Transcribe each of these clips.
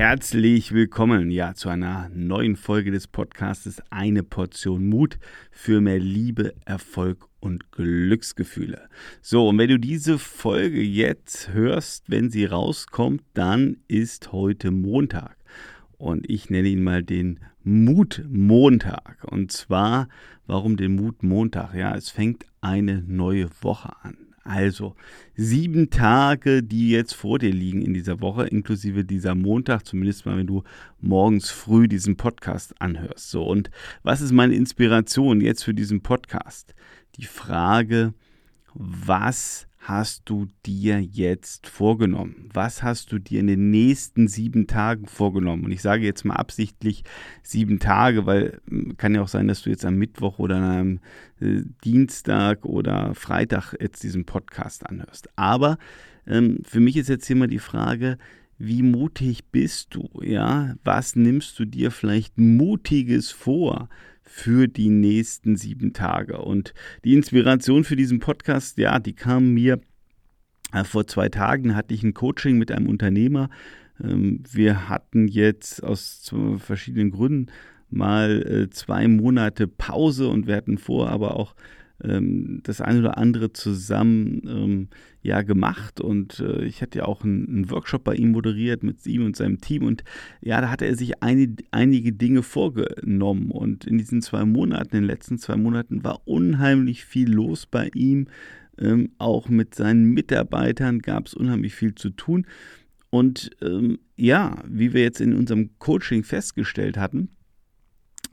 Herzlich willkommen ja zu einer neuen Folge des Podcastes Eine Portion Mut für mehr Liebe, Erfolg und Glücksgefühle. So, und wenn du diese Folge jetzt hörst, wenn sie rauskommt, dann ist heute Montag. Und ich nenne ihn mal den Mutmontag. Und zwar, warum den Mutmontag? Ja, es fängt eine neue Woche an. Also sieben Tage, die jetzt vor dir liegen in dieser Woche, inklusive dieser Montag, zumindest mal, wenn du morgens früh diesen Podcast anhörst. So, und was ist meine Inspiration jetzt für diesen Podcast? Die Frage, was hast du dir jetzt vorgenommen? Was hast du dir in den nächsten sieben Tagen vorgenommen? Und ich sage jetzt mal absichtlich sieben Tage, weil hm, kann ja auch sein, dass du jetzt am Mittwoch oder einem äh, Dienstag oder Freitag jetzt diesen Podcast anhörst. Aber ähm, für mich ist jetzt hier mal die Frage, wie mutig bist du? Ja, was nimmst du dir vielleicht Mutiges vor? Für die nächsten sieben Tage. Und die Inspiration für diesen Podcast, ja, die kam mir äh, vor zwei Tagen, hatte ich ein Coaching mit einem Unternehmer. Ähm, wir hatten jetzt aus verschiedenen Gründen mal äh, zwei Monate Pause und wir hatten vor, aber auch ähm, das eine oder andere zusammen ähm, ja gemacht und äh, ich hatte ja auch einen, einen, Workshop bei ihm moderiert mit ihm und seinem Team und ja, da hatte er sich eine, einige Dinge vorgenommen und in diesen zwei Monaten, in den letzten zwei Monaten war unheimlich viel los bei ihm. Ähm, auch mit seinen Mitarbeitern gab es unheimlich viel zu tun. Und ähm, ja, wie wir jetzt in unserem Coaching festgestellt hatten,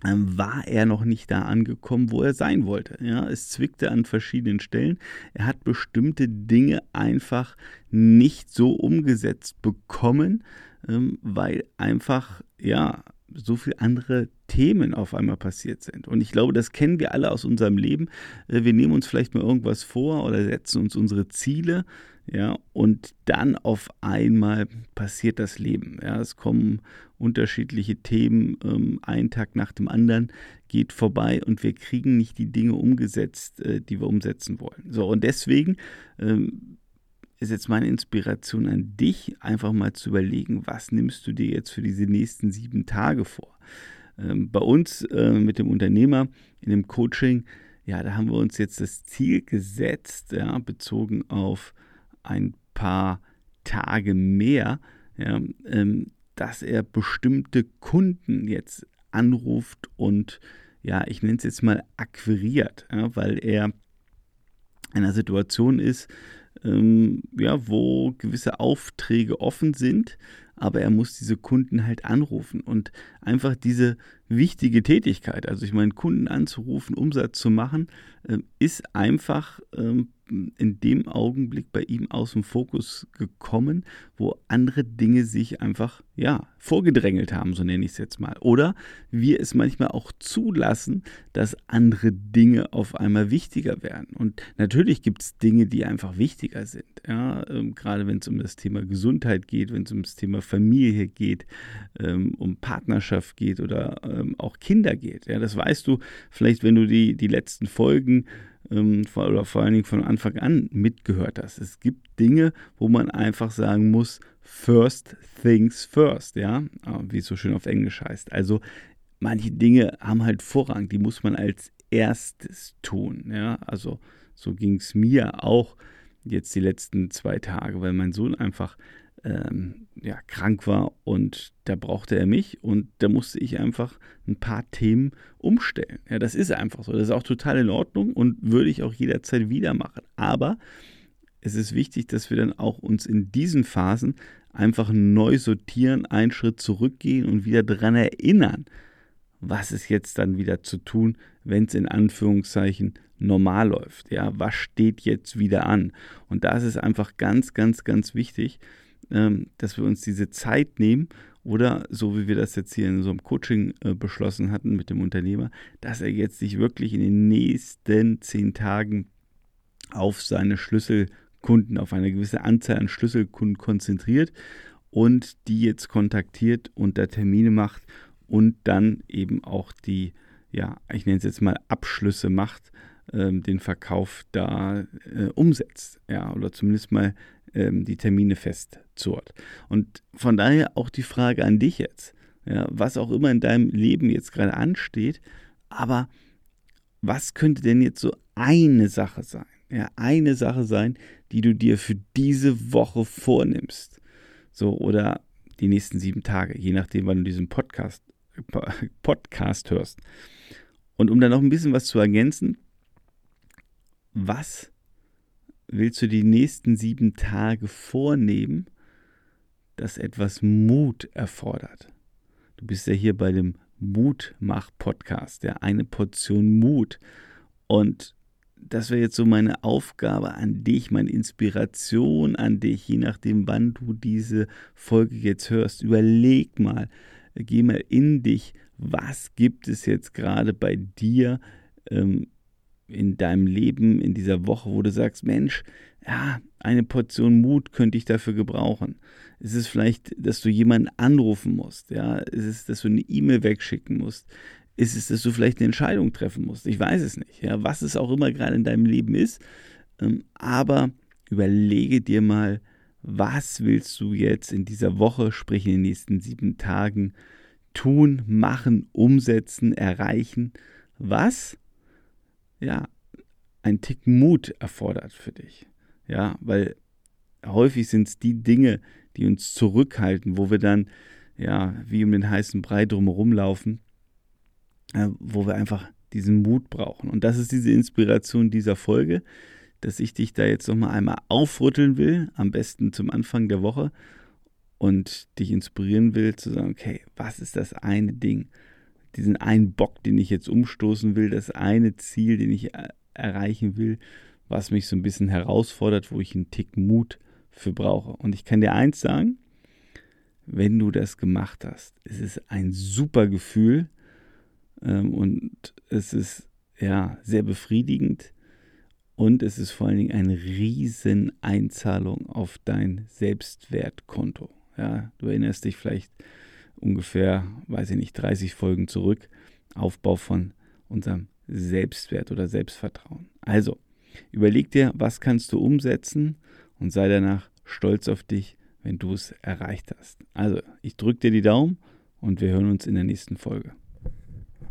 war er noch nicht da angekommen, wo er sein wollte. Ja, es zwickte an verschiedenen Stellen. Er hat bestimmte Dinge einfach nicht so umgesetzt bekommen, ähm, weil einfach, ja, so viele andere Themen auf einmal passiert sind. Und ich glaube, das kennen wir alle aus unserem Leben. Äh, wir nehmen uns vielleicht mal irgendwas vor oder setzen uns unsere Ziele, ja, und dann auf einmal passiert das Leben. Ja, es kommen unterschiedliche Themen, ähm, ein Tag nach dem anderen geht vorbei und wir kriegen nicht die Dinge umgesetzt, äh, die wir umsetzen wollen. So, und deswegen ähm, ist jetzt meine Inspiration an dich, einfach mal zu überlegen, was nimmst du dir jetzt für diese nächsten sieben Tage vor. Ähm, bei uns äh, mit dem Unternehmer in dem Coaching, ja, da haben wir uns jetzt das Ziel gesetzt, ja, bezogen auf ein paar Tage mehr, ja, ähm, dass er bestimmte Kunden jetzt anruft und ja, ich nenne es jetzt mal akquiriert, ja, weil er in einer Situation ist, ähm, ja, wo gewisse Aufträge offen sind, aber er muss diese Kunden halt anrufen. Und einfach diese wichtige Tätigkeit, also ich meine, Kunden anzurufen, Umsatz zu machen, äh, ist einfach ähm, in dem Augenblick bei ihm aus dem Fokus gekommen, wo andere Dinge sich einfach, ja, vorgedrängelt haben, so nenne ich es jetzt mal. Oder wir es manchmal auch zulassen, dass andere Dinge auf einmal wichtiger werden. Und natürlich gibt es Dinge, die einfach wichtiger sind. Ja, ähm, gerade wenn es um das Thema Gesundheit geht, wenn es um das Thema Familie geht, ähm, um Partnerschaft geht oder ähm, auch Kinder geht. Ja, das weißt du vielleicht, wenn du die, die letzten Folgen ähm, oder vor allen Dingen von Anfang an mitgehört hast. Es gibt Dinge, wo man einfach sagen muss, first things first, ja, ah, wie es so schön auf Englisch heißt. Also manche Dinge haben halt Vorrang, die muss man als erstes tun, ja. Also so ging es mir auch jetzt die letzten zwei Tage, weil mein Sohn einfach ähm, ja, krank war und da brauchte er mich und da musste ich einfach ein paar Themen umstellen. Ja, das ist einfach so. Das ist auch total in Ordnung und würde ich auch jederzeit wieder machen. Aber es ist wichtig, dass wir dann auch uns in diesen Phasen einfach neu sortieren, einen Schritt zurückgehen und wieder daran erinnern, was ist jetzt dann wieder zu tun, wenn es in Anführungszeichen normal läuft. Ja, was steht jetzt wieder an? Und da ist es einfach ganz, ganz, ganz wichtig, ähm, dass wir uns diese Zeit nehmen oder so wie wir das jetzt hier in so einem Coaching äh, beschlossen hatten mit dem Unternehmer, dass er jetzt sich wirklich in den nächsten zehn Tagen auf seine Schlüsselkunden, auf eine gewisse Anzahl an Schlüsselkunden konzentriert und die jetzt kontaktiert und da Termine macht und dann eben auch die, ja, ich nenne es jetzt mal Abschlüsse macht, ähm, den Verkauf da äh, umsetzt, ja, oder zumindest mal ähm, die Termine festzurrt. Und von daher auch die Frage an dich jetzt, ja, was auch immer in deinem Leben jetzt gerade ansteht, aber was könnte denn jetzt so eine Sache sein? Ja, eine Sache sein, die du dir für diese Woche vornimmst. So, oder die nächsten sieben Tage, je nachdem, wann du diesen Podcast, Podcast hörst. Und um dann noch ein bisschen was zu ergänzen, was willst du die nächsten sieben Tage vornehmen, das etwas Mut erfordert? Du bist ja hier bei dem Mutmach-Podcast, ja, eine Portion Mut. Und das wäre jetzt so meine Aufgabe an dich, meine Inspiration an dich, je nachdem, wann du diese Folge jetzt hörst. Überleg mal, geh mal in dich, was gibt es jetzt gerade bei dir ähm, in deinem Leben, in dieser Woche, wo du sagst, Mensch, ja, eine Portion Mut könnte ich dafür gebrauchen. Es ist vielleicht, dass du jemanden anrufen musst, ja, es ist, dass du eine E-Mail wegschicken musst, ist es, dass du vielleicht eine Entscheidung treffen musst. Ich weiß es nicht, ja, was es auch immer gerade in deinem Leben ist, ähm, aber überlege dir mal, was willst du jetzt in dieser Woche, sprich in den nächsten sieben Tagen, tun, machen, umsetzen, erreichen, was ja ein Tick Mut erfordert für dich. Ja, weil häufig sind es die Dinge, die uns zurückhalten, wo wir dann ja wie um den heißen Brei drumherum laufen, äh, wo wir einfach diesen Mut brauchen. Und das ist diese Inspiration dieser Folge, dass ich dich da jetzt nochmal einmal aufrütteln will, am besten zum Anfang der Woche und dich inspirieren will, zu sagen, okay, was ist das eine Ding, diesen einen Bock, den ich jetzt umstoßen will, das eine Ziel, den ich erreichen will, was mich so ein bisschen herausfordert, wo ich einen Tick Mut für brauche. Und ich kann dir eins sagen, wenn du das gemacht hast, es ist ein super Gefühl ähm, und es ist ja sehr befriedigend und es ist vor allen Dingen eine riesen Einzahlung auf dein Selbstwertkonto. Ja, du erinnerst dich vielleicht ungefähr, weiß ich nicht, 30 Folgen zurück, Aufbau von unserem Selbstwert oder Selbstvertrauen. Also, überleg dir, was kannst du umsetzen und sei danach stolz auf dich, wenn du es erreicht hast. Also, ich drücke dir die Daumen und wir hören uns in der nächsten Folge.